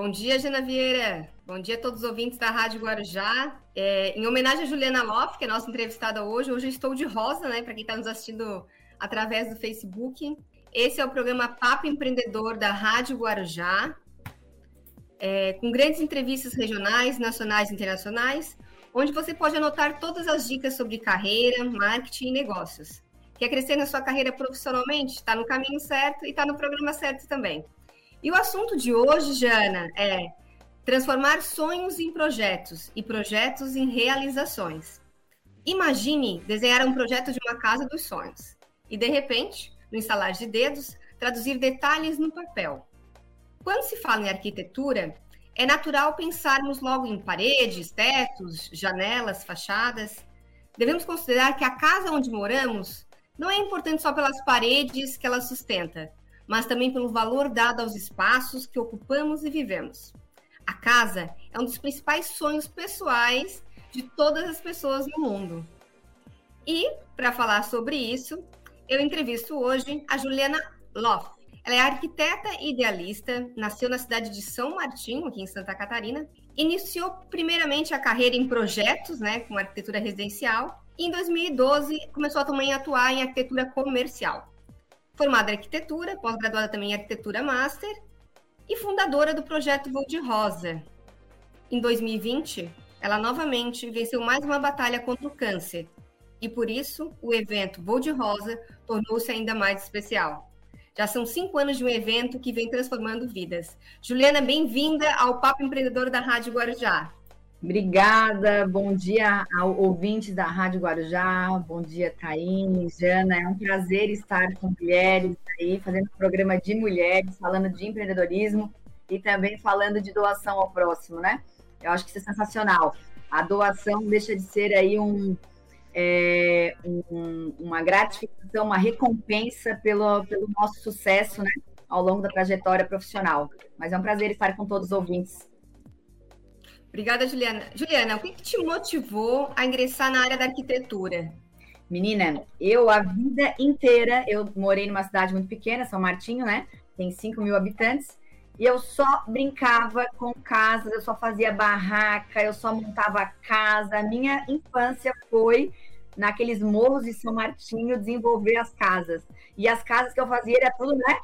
Bom dia, Jana Vieira. Bom dia a todos os ouvintes da Rádio Guarujá. É, em homenagem a Juliana Loff, que é nossa entrevistada hoje, hoje estou de rosa, né, para quem está nos assistindo através do Facebook. Esse é o programa Papo Empreendedor da Rádio Guarujá, é, com grandes entrevistas regionais, nacionais e internacionais, onde você pode anotar todas as dicas sobre carreira, marketing e negócios. Quer crescer na sua carreira profissionalmente? Está no caminho certo e está no programa certo também. E o assunto de hoje, Jana, é transformar sonhos em projetos e projetos em realizações. Imagine desenhar um projeto de uma casa dos sonhos e, de repente, no instalar de dedos, traduzir detalhes no papel. Quando se fala em arquitetura, é natural pensarmos logo em paredes, tetos, janelas, fachadas. Devemos considerar que a casa onde moramos não é importante só pelas paredes que ela sustenta, mas também pelo valor dado aos espaços que ocupamos e vivemos. A casa é um dos principais sonhos pessoais de todas as pessoas no mundo. E, para falar sobre isso, eu entrevisto hoje a Juliana Loff. Ela é arquiteta e idealista, nasceu na cidade de São Martinho, aqui em Santa Catarina. Iniciou primeiramente a carreira em projetos, né, com arquitetura residencial, e em 2012 começou a também atuar em arquitetura comercial. Formada em arquitetura, pós-graduada também em arquitetura master e fundadora do projeto Voo de Rosa. Em 2020, ela novamente venceu mais uma batalha contra o câncer, e por isso o evento Voo de Rosa tornou-se ainda mais especial. Já são cinco anos de um evento que vem transformando vidas. Juliana, bem-vinda ao Papo Empreendedor da Rádio Guarujá. Obrigada, bom dia ao ouvintes da Rádio Guarujá, bom dia, Thaís, Jana, é um prazer estar com mulheres aí, fazendo um programa de mulheres, falando de empreendedorismo e também falando de doação ao próximo, né? Eu acho que isso é sensacional. A doação deixa de ser aí um, é, um, uma gratificação, uma recompensa pelo, pelo nosso sucesso né, ao longo da trajetória profissional. Mas é um prazer estar com todos os ouvintes. Obrigada, Juliana. Juliana, o que, que te motivou a ingressar na área da arquitetura? Menina, eu a vida inteira, eu morei numa cidade muito pequena, São Martinho, né? Tem 5 mil habitantes. E eu só brincava com casas, eu só fazia barraca, eu só montava casa. A minha infância foi naqueles morros de São Martinho desenvolver as casas. E as casas que eu fazia era tudo, né?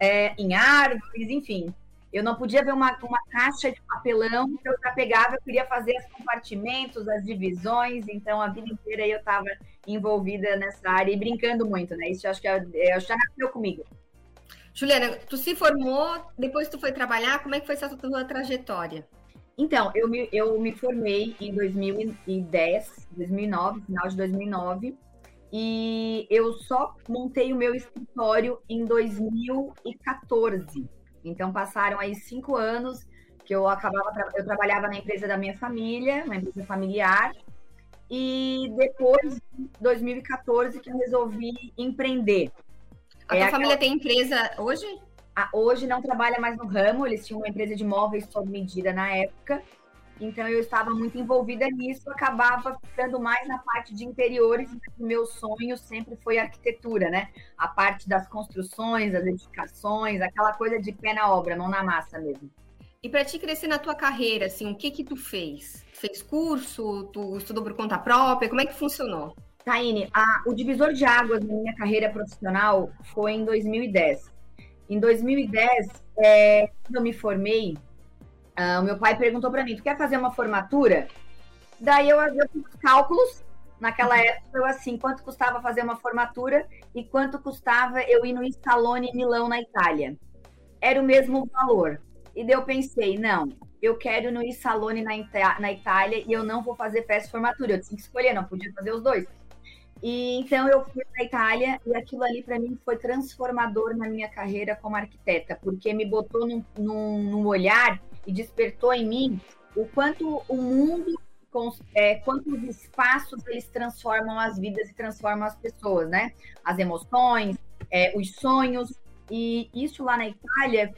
É, em árvores, enfim. Eu não podia ver uma, uma caixa de papelão que eu já pegava, eu queria fazer os compartimentos, as divisões, então a vida inteira eu estava envolvida nessa área e brincando muito, né? Isso eu acho que eu, eu já nasceu comigo. Juliana, tu se formou, depois tu foi trabalhar, como é que foi essa tua trajetória? Então, eu me, eu me formei em 2010, 2009, final de 2009, e eu só montei o meu escritório em 2014. Então, passaram aí cinco anos que eu acabava, eu trabalhava na empresa da minha família, uma empresa familiar, e depois, 2014, que eu resolvi empreender. A é tua família aquela... tem empresa hoje? Ah, hoje não trabalha mais no ramo, eles tinham uma empresa de móveis sob medida na época, então eu estava muito envolvida nisso, acabava ficando mais na parte de interiores, o meu sonho sempre foi arquitetura, né? A parte das construções, das edificações, aquela coisa de pé na obra, mão na massa mesmo. E para te crescer na tua carreira, assim, o que que tu fez? Fez curso? Tu estudou por conta própria? Como é que funcionou? Taine, a, o divisor de águas na minha carreira profissional foi em 2010. Em 2010, é, quando eu me formei, uh, o meu pai perguntou para mim: Tu quer fazer uma formatura? Daí eu, fiz cálculos. Naquela uhum. época, eu assim, quanto custava fazer uma formatura e quanto custava eu ir no Instalone Milão, na Itália. Era o mesmo valor. E daí eu pensei: não, eu quero ir no Instalone na, na Itália e eu não vou fazer festa de formatura. Eu tinha que escolher, não podia fazer os dois. E então eu fui para a Itália e aquilo ali para mim foi transformador na minha carreira como arquiteta, porque me botou num, num, num olhar e despertou em mim o quanto o mundo, é, quanto os espaços eles transformam as vidas e transformam as pessoas, né? As emoções, é, os sonhos. E isso lá na Itália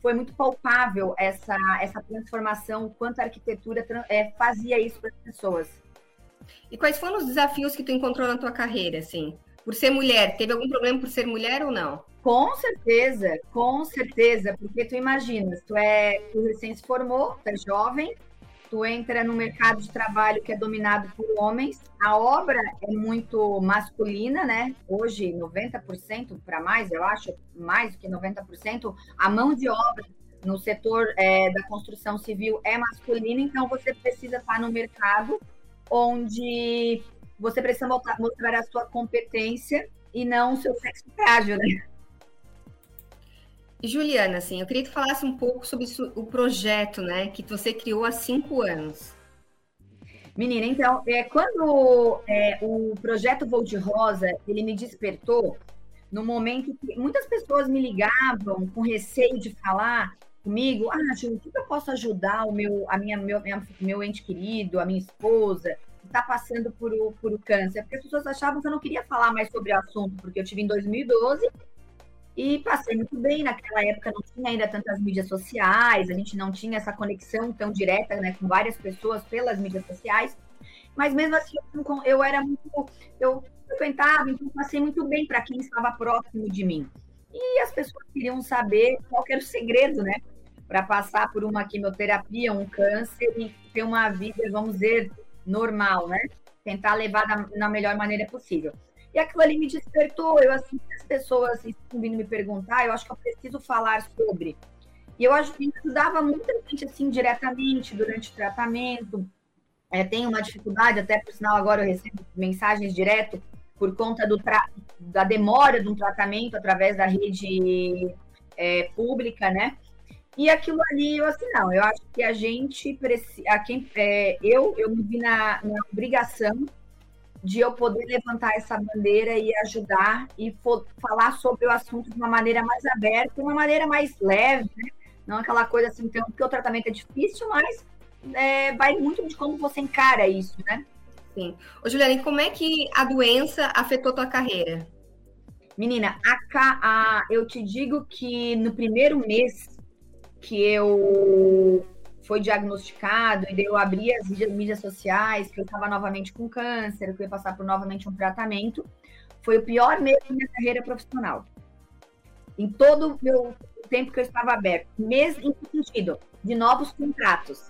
foi muito palpável essa, essa transformação, o quanto a arquitetura é, fazia isso para as pessoas. E quais foram os desafios que tu encontrou na tua carreira, assim? Por ser mulher, teve algum problema por ser mulher ou não? Com certeza, com certeza, porque tu imaginas, tu é, tu recém se formou, tu é jovem, tu entra no mercado de trabalho que é dominado por homens, a obra é muito masculina, né? Hoje, 90% para mais, eu acho, mais do que 90%, a mão de obra no setor é, da construção civil é masculina, então você precisa estar no mercado onde você precisa mostrar a sua competência e não o seu sexo frágil, né? Juliana, assim, eu queria que falasse um pouco sobre o projeto, né, que você criou há cinco anos. Menina, então, é, quando é, o projeto Voo de Rosa, ele me despertou no momento que muitas pessoas me ligavam com receio de falar comigo, ah, Ju, o que eu posso ajudar o meu, a minha, meu, minha, meu ente querido, a minha esposa, que está passando por o, por o câncer? Porque as pessoas achavam que eu não queria falar mais sobre o assunto, porque eu tive em 2012 e passei muito bem. Naquela época não tinha ainda tantas mídias sociais, a gente não tinha essa conexão tão direta né, com várias pessoas pelas mídias sociais. Mas mesmo assim, eu, era muito. Eu frequentava, então passei muito bem para quem estava próximo de mim. E as pessoas queriam saber qual era o segredo, né? Para passar por uma quimioterapia, um câncer e ter uma vida, vamos dizer, normal, né? Tentar levar da, na melhor maneira possível. E aquilo ali me despertou. Eu, assim, as pessoas estão vindo me perguntar, eu acho que eu preciso falar sobre. E eu ajudava muita gente, assim, diretamente durante o tratamento. É, tem uma dificuldade, até por sinal, agora eu recebo mensagens direto por conta do da demora de um tratamento através da rede é, pública, né? E aquilo ali, eu assim, não, eu acho que a gente precisa, quem, é, eu, eu me vi na, na obrigação de eu poder levantar essa bandeira e ajudar e falar sobre o assunto de uma maneira mais aberta, uma maneira mais leve, né? não aquela coisa assim, então, porque o tratamento é difícil, mas é, vai muito de como você encara isso, né? Sim. Ô, Juliana, como é que a doença afetou tua carreira? Menina, a, a, eu te digo que no primeiro mês que eu foi diagnosticado e eu abri as mídias sociais, que eu estava novamente com câncer, que eu ia passar por novamente um tratamento, foi o pior mês da minha carreira profissional. Em todo o meu tempo que eu estava aberto. Mês em sentido? De novos contratos.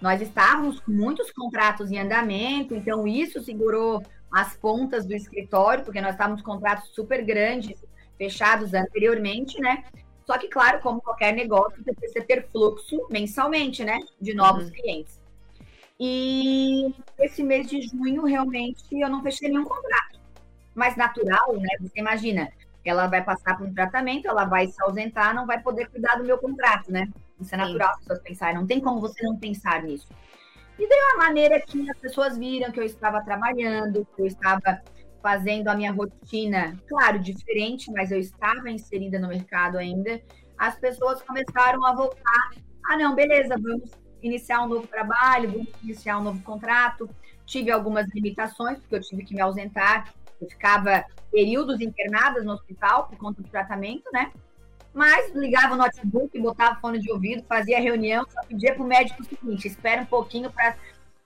Nós estávamos com muitos contratos em andamento, então isso segurou as pontas do escritório, porque nós estávamos com contratos super grandes, fechados anteriormente, né? Só que, claro, como qualquer negócio, você precisa ter fluxo mensalmente, né? De novos uhum. clientes. E esse mês de junho, realmente, eu não fechei nenhum contrato. Mas natural, né? Você imagina, ela vai passar por um tratamento, ela vai se ausentar, não vai poder cuidar do meu contrato, né? Isso é natural as pessoas pensarem. Não tem como você não pensar nisso. E deu a maneira que as pessoas viram que eu estava trabalhando, que eu estava fazendo a minha rotina, claro, diferente, mas eu estava inserida no mercado ainda, as pessoas começaram a voltar. Ah, não, beleza, vamos iniciar um novo trabalho, vamos iniciar um novo contrato. Tive algumas limitações, porque eu tive que me ausentar. Eu ficava períodos internadas no hospital por conta do tratamento, né? Mas ligava o notebook, botava fone de ouvido, fazia reunião, só pedia para o médico o seguinte: espera um pouquinho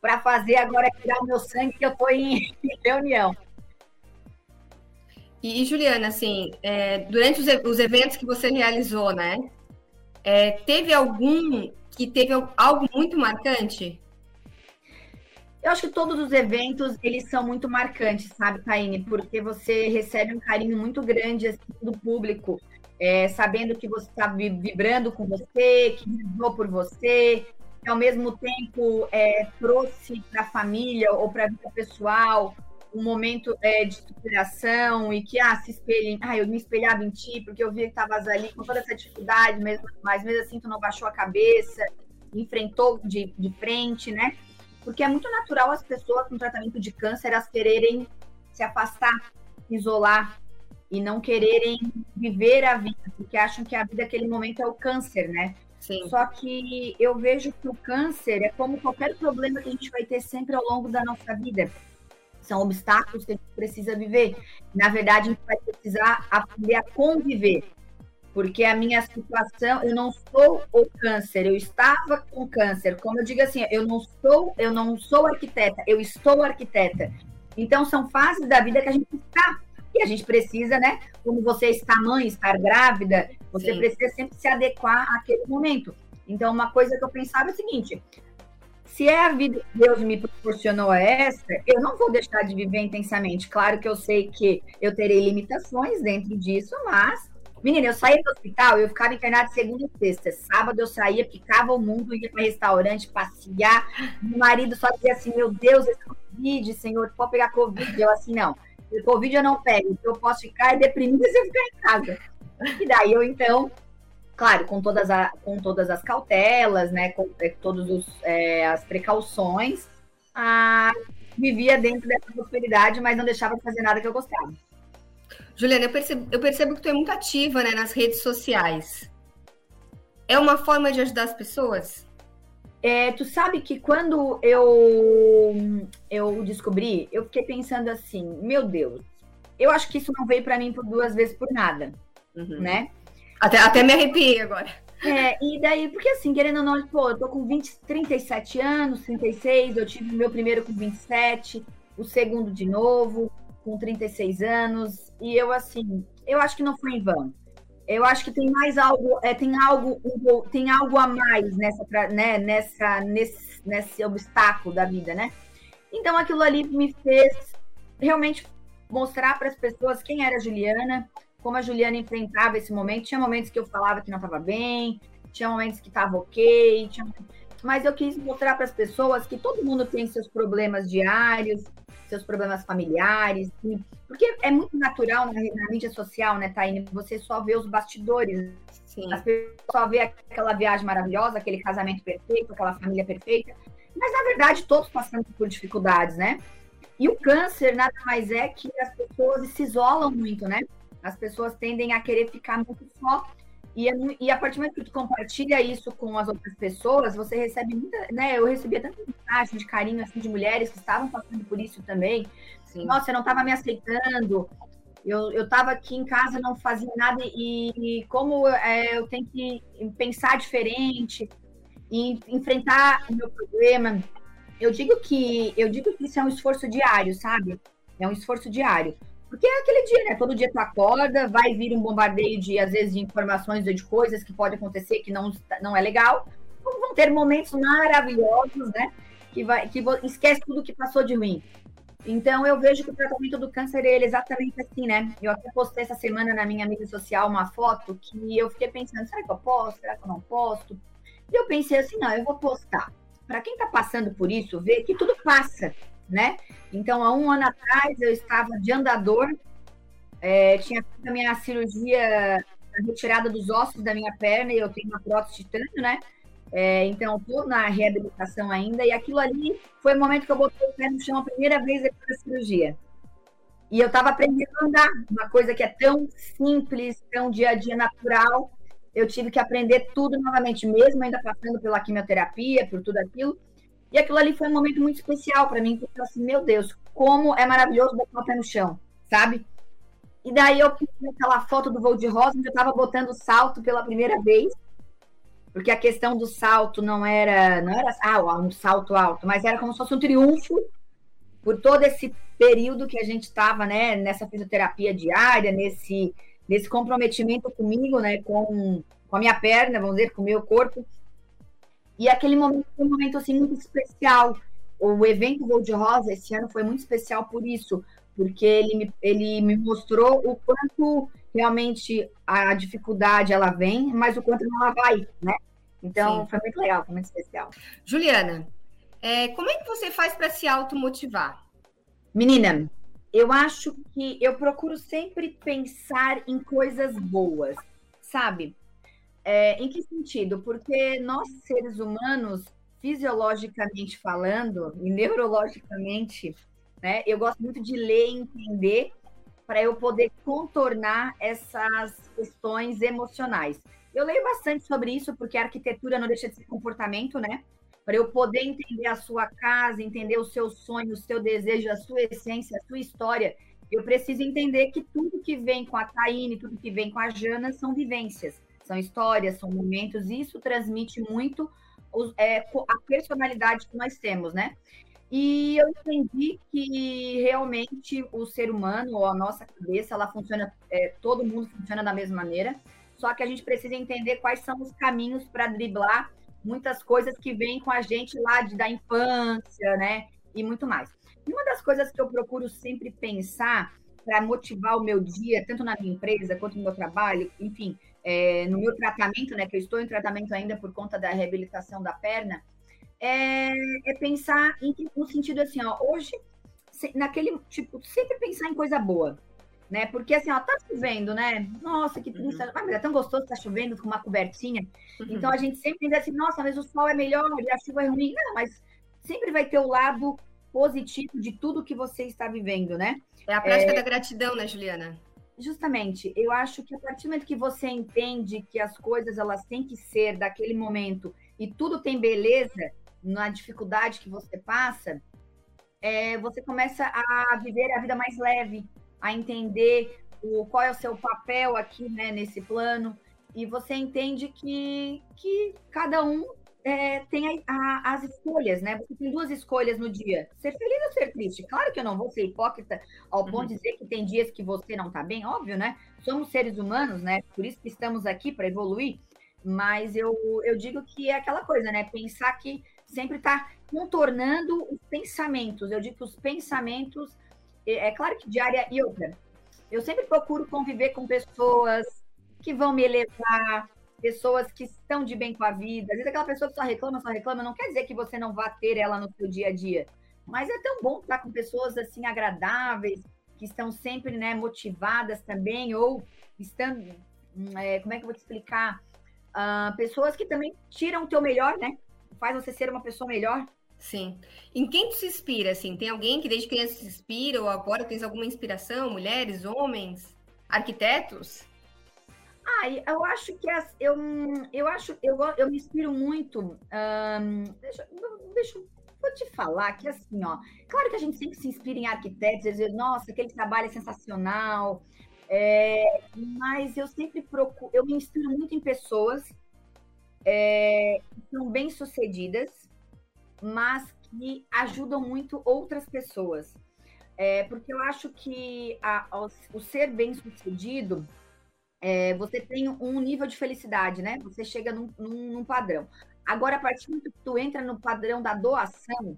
para fazer agora tirar o meu sangue, que eu estou em reunião. E, Juliana, assim, é, durante os, os, eventos que você realizou, né? É, teve algum que teve algo muito marcante? Eu acho que todos os eventos, eles são muito marcantes, sabe, Taine? Porque você recebe um carinho muito grande assim, do público, é, sabendo que você está vibrando com você, que vibrou por você, que ao mesmo tempo é, trouxe para a família ou para a vida pessoal um momento é, de superação e que, ah, se espelhem, ah, eu me espelhava em ti porque eu vi que estavas ali com toda essa dificuldade, mesmo, mas mesmo assim tu não baixou a cabeça, enfrentou de, de frente, né? Porque é muito natural as pessoas com tratamento de câncer elas quererem se afastar, isolar e não quererem viver a vida, porque acham que a vida naquele momento é o câncer, né? Sim. Só que eu vejo que o câncer é como qualquer problema que a gente vai ter sempre ao longo da nossa vida são obstáculos que a gente precisa viver. Na verdade, a gente vai precisar aprender a conviver. Porque a minha situação, eu não sou o câncer, eu estava com câncer. Como eu digo assim, eu não sou, eu não sou arquiteta, eu estou arquiteta. Então são fases da vida que a gente está E a gente precisa, né? Como você está mãe, estar grávida, você Sim. precisa sempre se adequar àquele momento. Então, uma coisa que eu pensava é o seguinte: se é a vida que Deus me proporcionou essa, eu não vou deixar de viver intensamente. Claro que eu sei que eu terei limitações dentro disso, mas, menina, eu saía do hospital, eu ficava internada segunda e sexta. Sábado eu saía, picava o mundo, ia para restaurante, passear. Meu marido só dizia assim: Meu Deus, esse Covid, Senhor, pode pegar Covid. Eu assim, não. Covid eu não pego, eu posso ficar deprimida se eu ficar em casa. E daí eu, então, claro, com todas, a, com todas as cautelas, né, com é, todas é, as precauções, a, vivia dentro dessa prosperidade, mas não deixava de fazer nada que eu gostava. Juliana, eu percebo, eu percebo que tu é muito ativa né, nas redes sociais. É uma forma de ajudar as pessoas? É, tu sabe que quando eu, eu descobri, eu fiquei pensando assim, meu Deus, eu acho que isso não veio para mim por duas vezes por nada, uhum. né? Até, até me arrepiei agora. É, e daí, porque assim, querendo ou não, pô, eu tô com 20, 37 anos, 36, eu tive meu primeiro com 27, o segundo de novo, com 36 anos, e eu assim, eu acho que não foi em vão. Eu acho que tem mais algo, é, tem algo, tem algo a mais nessa, né, nessa, nesse, nesse obstáculo da vida, né? Então aquilo ali me fez realmente mostrar para as pessoas quem era a Juliana, como a Juliana enfrentava esse momento. Tinha momentos que eu falava que não estava bem, tinha momentos que estava ok, tinha... mas eu quis mostrar para as pessoas que todo mundo tem seus problemas diários, seus problemas familiares, porque é muito natural na, na mídia social, né, Taine? Você só vê os bastidores, Sim. as pessoas só vê aquela viagem maravilhosa, aquele casamento perfeito, aquela família perfeita, mas na verdade todos passamos por dificuldades, né? E o câncer nada mais é que as pessoas se isolam muito, né? As pessoas tendem a querer ficar muito só. E, é e a partir do momento que tu compartilha isso com as outras pessoas, você recebe muita, né? Eu recebia tanta mensagem de carinho assim de mulheres que estavam passando por isso também. Sim. Nossa, eu não estava me aceitando. Eu, eu tava aqui em casa, não fazia nada, e, e como é, eu tenho que pensar diferente e enfrentar o meu problema. Eu digo que eu digo que isso é um esforço diário, sabe? É um esforço diário. Porque é aquele dia, né? Todo dia tu acorda, vai vir um bombardeio de, às vezes, de informações ou de coisas que pode acontecer que não, não é legal. Então, vão ter momentos maravilhosos, né? Que, vai, que esquece tudo que passou de ruim. Então, eu vejo que o tratamento do câncer é exatamente assim, né? Eu até postei essa semana na minha mídia social uma foto que eu fiquei pensando, será que eu posto? Será que eu não posto? E eu pensei assim, não, eu vou postar. Para quem está passando por isso, ver que tudo passa, né? Então, há um ano atrás, eu estava de andador, é, tinha feito a minha cirurgia, a retirada dos ossos da minha perna, e eu tenho uma prótese titânio, né? É, então, estou na reabilitação ainda, e aquilo ali foi o momento que eu botei o pé no chão a primeira vez depois da cirurgia. E eu estava aprendendo a andar, uma coisa que é tão simples, tão dia a dia natural. Eu tive que aprender tudo novamente, mesmo ainda passando pela quimioterapia, por tudo aquilo. E aquilo ali foi um momento muito especial para mim, porque eu assim, meu Deus, como é maravilhoso botar o pé no chão, sabe? E daí eu fiz aquela foto do voo de rosa, eu estava botando salto pela primeira vez, porque a questão do salto não era, não era ah, um salto alto, mas era como se fosse um triunfo por todo esse período que a gente estava, né, nessa fisioterapia diária, nesse, nesse comprometimento comigo, né, com, com a minha perna, vamos dizer, com o meu corpo. E aquele momento foi um momento assim muito especial. O evento Voo de Rosa esse ano foi muito especial por isso, porque ele me, ele me mostrou o quanto realmente a dificuldade ela vem, mas o quanto ela vai, né? Então Sim. foi muito legal, foi muito especial. Juliana, é, como é que você faz para se automotivar? Menina, eu acho que eu procuro sempre pensar em coisas boas, sabe? É, em que sentido? Porque nós, seres humanos, fisiologicamente falando e neurologicamente, né, eu gosto muito de ler e entender para eu poder contornar essas questões emocionais. Eu leio bastante sobre isso, porque a arquitetura não deixa de ser comportamento, né? Para eu poder entender a sua casa, entender o seu sonho, o seu desejo, a sua essência, a sua história, eu preciso entender que tudo que vem com a Taine, tudo que vem com a Jana são vivências são histórias, são momentos, e isso transmite muito os, é, a personalidade que nós temos, né? E eu entendi que realmente o ser humano, ou a nossa cabeça, ela funciona, é, todo mundo funciona da mesma maneira, só que a gente precisa entender quais são os caminhos para driblar muitas coisas que vêm com a gente lá de, da infância, né? E muito mais. E uma das coisas que eu procuro sempre pensar para motivar o meu dia, tanto na minha empresa quanto no meu trabalho, enfim, é, no meu tratamento, né? Que eu estou em tratamento ainda por conta da reabilitação da perna, é, é pensar em, no sentido assim, ó, hoje, naquele tipo, sempre pensar em coisa boa, né? Porque assim, ó, tá chovendo, né? Nossa, que triste, uhum. ah, mas é tão gostoso tá chovendo com uma cobertinha. Uhum. Então a gente sempre diz assim, nossa, mas o sol é melhor e a chuva é ruim. Não, mas sempre vai ter o lado positivo de tudo que você está vivendo, né? É a prática é... da gratidão, né, Juliana? Justamente, eu acho que a partir do momento que você entende que as coisas elas têm que ser daquele momento e tudo tem beleza, na dificuldade que você passa, é, você começa a viver a vida mais leve, a entender o, qual é o seu papel aqui né, nesse plano, e você entende que, que cada um é, tem a, a, as escolhas, né? Você tem duas escolhas no dia: ser feliz ou ser triste. Claro que eu não vou ser hipócrita ao ponto uhum. de dizer que tem dias que você não está bem, óbvio, né? Somos seres humanos, né? Por isso que estamos aqui para evoluir. Mas eu, eu digo que é aquela coisa, né? Pensar que sempre está contornando os pensamentos. Eu digo que os pensamentos, é, é claro que diária outra. Eu sempre procuro conviver com pessoas que vão me elevar, pessoas que estão de bem com a vida. Às vezes aquela pessoa que só reclama, só reclama, não quer dizer que você não vá ter ela no seu dia a dia. Mas é tão bom estar com pessoas assim agradáveis, que estão sempre né, motivadas também, ou estão. Hum, é, como é que eu vou te explicar? Uh, pessoas que também tiram o teu melhor, né? faz você ser uma pessoa melhor? Sim. Em quem tu se inspira, assim? Tem alguém que desde criança se inspira ou agora tens alguma inspiração? Mulheres, homens, arquitetos? Ah, eu acho que as, eu, eu acho eu, eu me inspiro muito. Um, deixa, deixa vou te falar que assim, ó, claro que a gente sempre se inspira em arquitetos, dizer, nossa, aquele trabalho é sensacional. É, mas eu sempre procuro, eu me inspiro muito em pessoas é, são bem-sucedidas, mas que ajudam muito outras pessoas. É, porque eu acho que a, o ser bem-sucedido, é, você tem um nível de felicidade, né? Você chega num, num, num padrão. Agora, a partir do momento que tu entra no padrão da doação,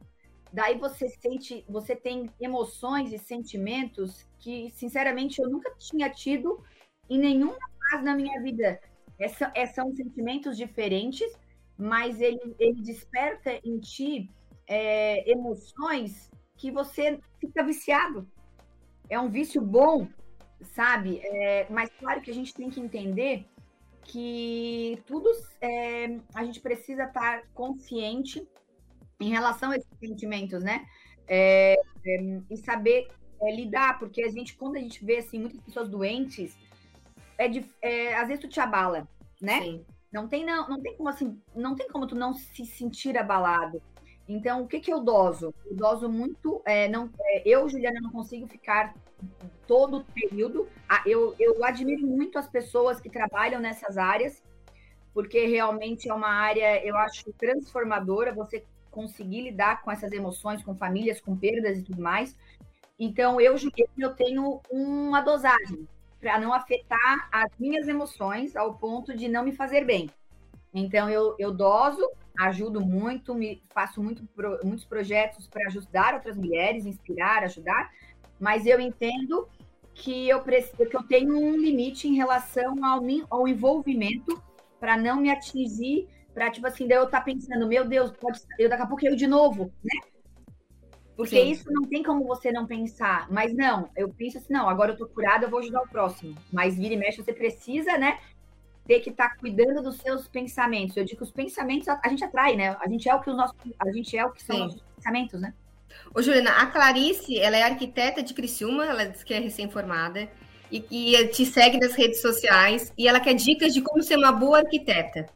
daí você sente, você tem emoções e sentimentos que, sinceramente, eu nunca tinha tido em nenhuma fase da minha vida é, é, são sentimentos diferentes, mas ele, ele desperta em ti é, emoções que você fica viciado. É um vício bom, sabe? É, mas claro que a gente tem que entender que tudo é, a gente precisa estar consciente em relação a esses sentimentos, né? É, é, e saber é, lidar, porque a gente, quando a gente vê assim, muitas pessoas doentes, é, de, é às vezes tu te abala, né? Sim. Não tem não, não tem como assim, não tem como tu não se sentir abalado. Então, o que que eu doso? Eu doso muito, é, não, eu, Juliana, não consigo ficar todo o período. Ah, eu, eu admiro muito as pessoas que trabalham nessas áreas, porque realmente é uma área, eu acho, transformadora, você conseguir lidar com essas emoções, com famílias, com perdas e tudo mais. Então, eu, Juliana, eu tenho uma dosagem para não afetar as minhas emoções ao ponto de não me fazer bem. Então, eu, eu doso, ajudo muito, me faço muito, muitos projetos para ajudar outras mulheres, inspirar, ajudar, mas eu entendo que eu preciso, que eu tenho um limite em relação ao, ao envolvimento para não me atingir, para tipo assim, daí eu estar tá pensando, meu Deus, pode, eu daqui a pouco eu de novo, né? Porque Sim. isso não tem como você não pensar. Mas não, eu penso assim, não, agora eu tô curada, eu vou ajudar o próximo. Mas vira e mexe, você precisa, né? Ter que estar tá cuidando dos seus pensamentos. Eu digo que os pensamentos a, gente atrai, né? A gente é o que os nossos, a gente é o que são Sim. os nossos pensamentos, né? Ô, Juliana, a Clarice, ela é arquiteta de Criciúma, ela diz que é recém-formada e, e te segue nas redes sociais e ela quer dicas de como ser uma boa arquiteta.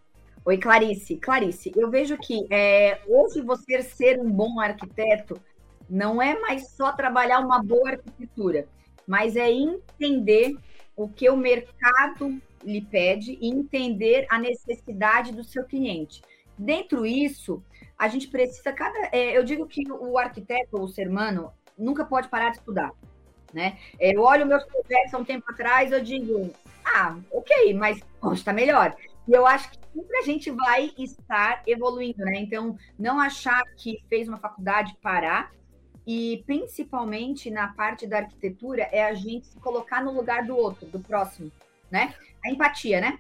Oi, Clarice. Clarice, eu vejo que é, hoje você ser um bom arquiteto não é mais só trabalhar uma boa arquitetura, mas é entender o que o mercado lhe pede e entender a necessidade do seu cliente. Dentro disso, a gente precisa cada. É, eu digo que o arquiteto ou o ser humano nunca pode parar de estudar. Né? É, eu olho meus projetos há um tempo atrás, eu digo, ah, ok, mas está melhor. E eu acho que sempre a gente vai estar evoluindo, né? Então, não achar que fez uma faculdade parar, e principalmente na parte da arquitetura, é a gente se colocar no lugar do outro, do próximo, né? A empatia, né?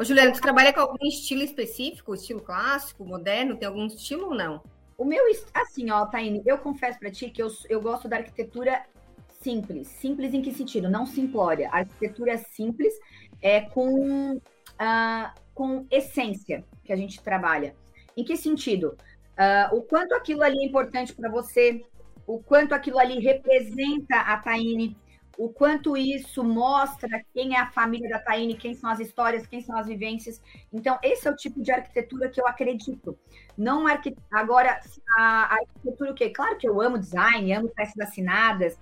Ô, Juliana, tu trabalha com algum estilo específico? Estilo clássico, moderno? Tem algum estilo ou não? O meu, assim, ó, Taine, eu confesso para ti que eu, eu gosto da arquitetura simples. Simples em que sentido? Não simplória. Arquitetura simples é com, uh, com essência que a gente trabalha. Em que sentido? Uh, o quanto aquilo ali é importante para você, o quanto aquilo ali representa a Taine, o quanto isso mostra quem é a família da Taine, quem são as histórias, quem são as vivências. Então, esse é o tipo de arquitetura que eu acredito. Não arqu... Agora, a arquitetura o quê? Claro que eu amo design, amo peças assinadas,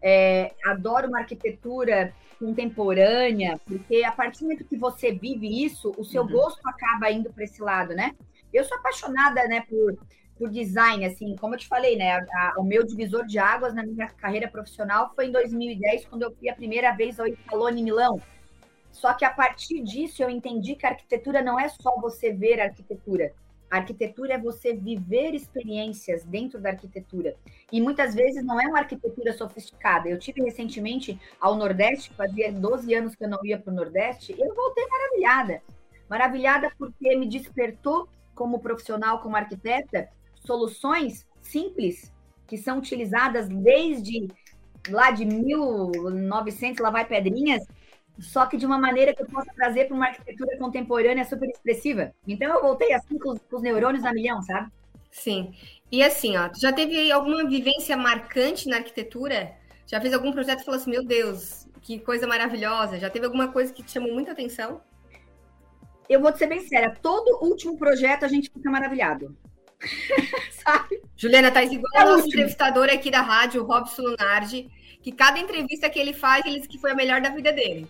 é, adoro uma arquitetura contemporânea, porque a partir do momento que você vive isso, o seu uhum. gosto acaba indo para esse lado, né? Eu sou apaixonada, né, por por design, assim, como eu te falei, né? A, a, o meu divisor de águas na minha carreira profissional foi em 2010, quando eu fui a primeira vez ao Italone Milão. Só que a partir disso eu entendi que a arquitetura não é só você ver a arquitetura. A arquitetura é você viver experiências dentro da arquitetura. E muitas vezes não é uma arquitetura sofisticada. Eu tive recentemente ao Nordeste, fazia 12 anos que eu não ia para o Nordeste, e eu voltei maravilhada. Maravilhada porque me despertou como profissional, como arquiteta, soluções simples que são utilizadas desde lá de 1900, lá vai pedrinhas, só que de uma maneira que eu possa trazer para uma arquitetura contemporânea super expressiva. Então eu voltei assim com os, com os neurônios a milhão, sabe? Sim. E assim, ó, já teve alguma vivência marcante na arquitetura? Já fez algum projeto e falou assim, meu Deus, que coisa maravilhosa? Já teve alguma coisa que te chamou muita atenção? Eu vou te ser bem séria, todo último projeto a gente fica maravilhado. Sabe? Juliana, tá igual é o nosso entrevistador aqui da rádio, o Robson Lunardi, que cada entrevista que ele faz, ele diz que foi a melhor da vida dele.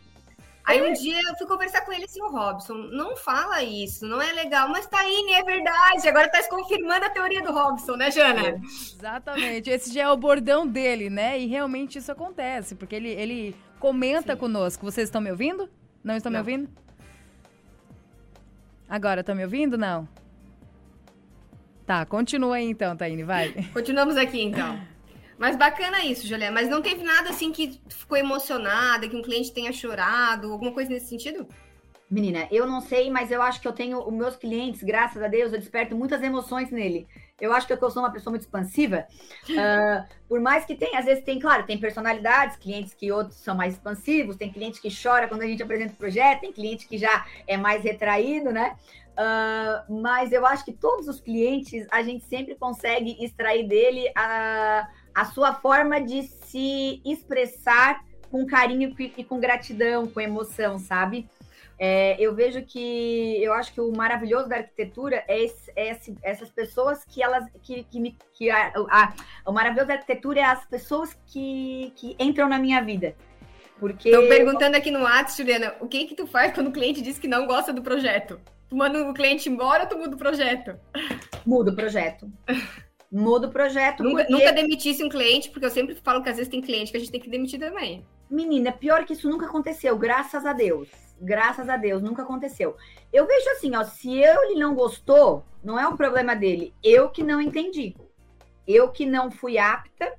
Aí um dia eu fui conversar com ele assim, o Robson, não fala isso, não é legal, mas tá aí, é verdade. Agora tá confirmando a teoria do Robson, né, Jana? É, exatamente. Esse já é o bordão dele, né? E realmente isso acontece, porque ele, ele comenta Sim. conosco. Vocês estão me ouvindo? Não estão não. me ouvindo? Agora, estão me ouvindo? Não. Tá, continua aí então, Taine, vai. Continuamos aqui então. Mas bacana isso, Juliana. Mas não teve nada assim que ficou emocionada, que um cliente tenha chorado, alguma coisa nesse sentido? Menina, eu não sei, mas eu acho que eu tenho os meus clientes, graças a Deus, eu desperto muitas emoções nele. Eu acho que eu sou uma pessoa muito expansiva. Uh, por mais que tenha, às vezes tem, claro, tem personalidades, clientes que outros são mais expansivos, tem cliente que chora quando a gente apresenta o projeto, tem cliente que já é mais retraído, né? Uh, mas eu acho que todos os clientes a gente sempre consegue extrair dele a, a sua forma de se expressar com carinho e com gratidão, com emoção, sabe? É, eu vejo que eu acho que o maravilhoso da arquitetura é, esse, é esse, essas pessoas que elas que, que, me, que a, a, o maravilhoso da arquitetura é as pessoas que, que entram na minha vida. Porque Estou perguntando aqui no WhatsApp, Juliana, o que que tu faz quando o cliente diz que não gosta do projeto? Tu manda o cliente embora ou tu muda o projeto? Muda o projeto. Muda o projeto. Nunca, porque... nunca demitisse um cliente, porque eu sempre falo que às vezes tem cliente que a gente tem que demitir também. Menina, pior que isso nunca aconteceu, graças a Deus. Graças a Deus, nunca aconteceu. Eu vejo assim, ó, se eu, ele não gostou, não é um problema dele. Eu que não entendi. Eu que não fui apta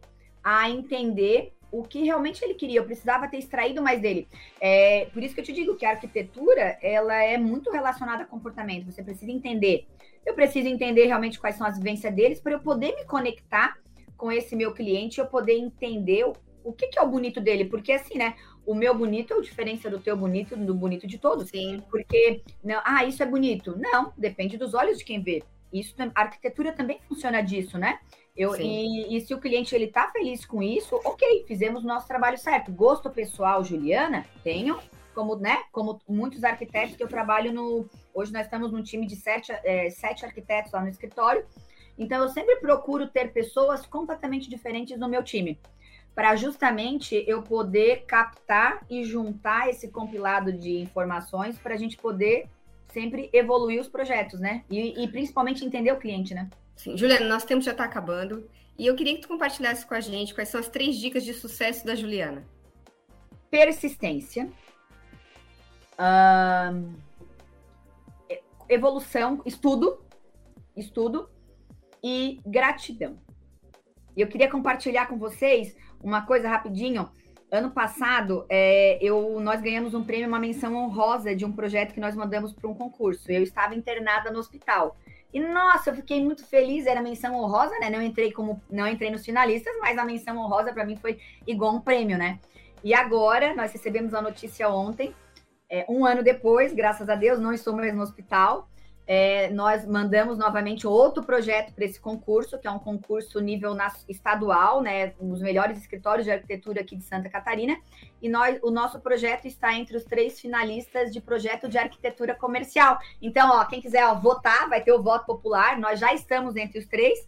a entender o que realmente ele queria. Eu precisava ter extraído mais dele. É, por isso que eu te digo que a arquitetura ela é muito relacionada a comportamento. Você precisa entender. Eu preciso entender realmente quais são as vivências deles para eu poder me conectar com esse meu cliente, eu poder entender o, o que, que, é o bonito dele. Porque assim, né? O meu bonito é a diferença do teu bonito, do bonito de todos. Sim. Porque, não, ah, isso é bonito. Não, depende dos olhos de quem vê. Isso, a arquitetura também funciona disso, né? Eu, e, e, se o cliente ele tá feliz com isso, ok, fizemos o nosso trabalho certo. Gosto pessoal, Juliana, tenho, como, né, como muitos arquitetos que eu trabalho no. Hoje nós estamos num time de sete, é, sete arquitetos lá no escritório. Então eu sempre procuro ter pessoas completamente diferentes no meu time. Para justamente eu poder captar e juntar esse compilado de informações para a gente poder sempre evoluir os projetos, né? E, e principalmente entender o cliente, né? Sim. Juliana, nosso tempo já está acabando. E eu queria que tu compartilhasse com a gente quais são as três dicas de sucesso da Juliana. Persistência. evolução, estudo, estudo e gratidão. E eu queria compartilhar com vocês uma coisa rapidinho. Ano passado, é, eu, nós ganhamos um prêmio, uma menção honrosa de um projeto que nós mandamos para um concurso. Eu estava internada no hospital. E nossa, eu fiquei muito feliz, era menção honrosa, né? Não entrei como não entrei nos finalistas, mas a menção honrosa para mim foi igual um prêmio, né? E agora nós recebemos a notícia ontem, é, um ano depois, graças a Deus, não estou mais no hospital é, nós mandamos novamente outro projeto para esse concurso, que é um concurso nível estadual, né, os melhores escritórios de arquitetura aqui de Santa Catarina, e nós, o nosso projeto está entre os três finalistas de projeto de arquitetura comercial. Então, ó, quem quiser ó, votar, vai ter o voto popular, nós já estamos entre os três,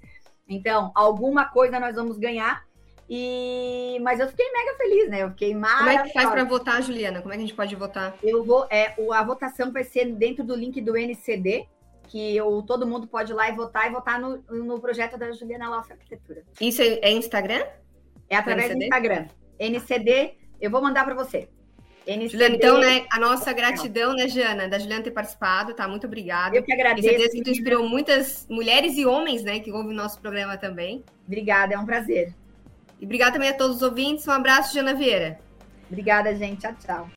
então, alguma coisa nós vamos ganhar, e mas eu fiquei mega feliz, né? Eu fiquei maravilhosa. Como é que faz para votar, Juliana? Como é que a gente pode votar? Eu vou, é, a votação vai ser dentro do link do NCD, que eu, todo mundo pode ir lá e votar e votar no, no projeto da Juliana Loff Arquitetura. Isso é, é Instagram? É através do Instagram. NCD, eu vou mandar para você. NCD... Juliana, então, né, a nossa gratidão, né, Jana, da Juliana ter participado, tá? Muito obrigada. Eu que agradeço. Tenho certeza que tu inspirou muitas mulheres e homens, né, que ouvem o nosso programa também. Obrigada, é um prazer. E obrigada também a todos os ouvintes. Um abraço, Jana Vieira. Obrigada, gente. Tchau, tchau.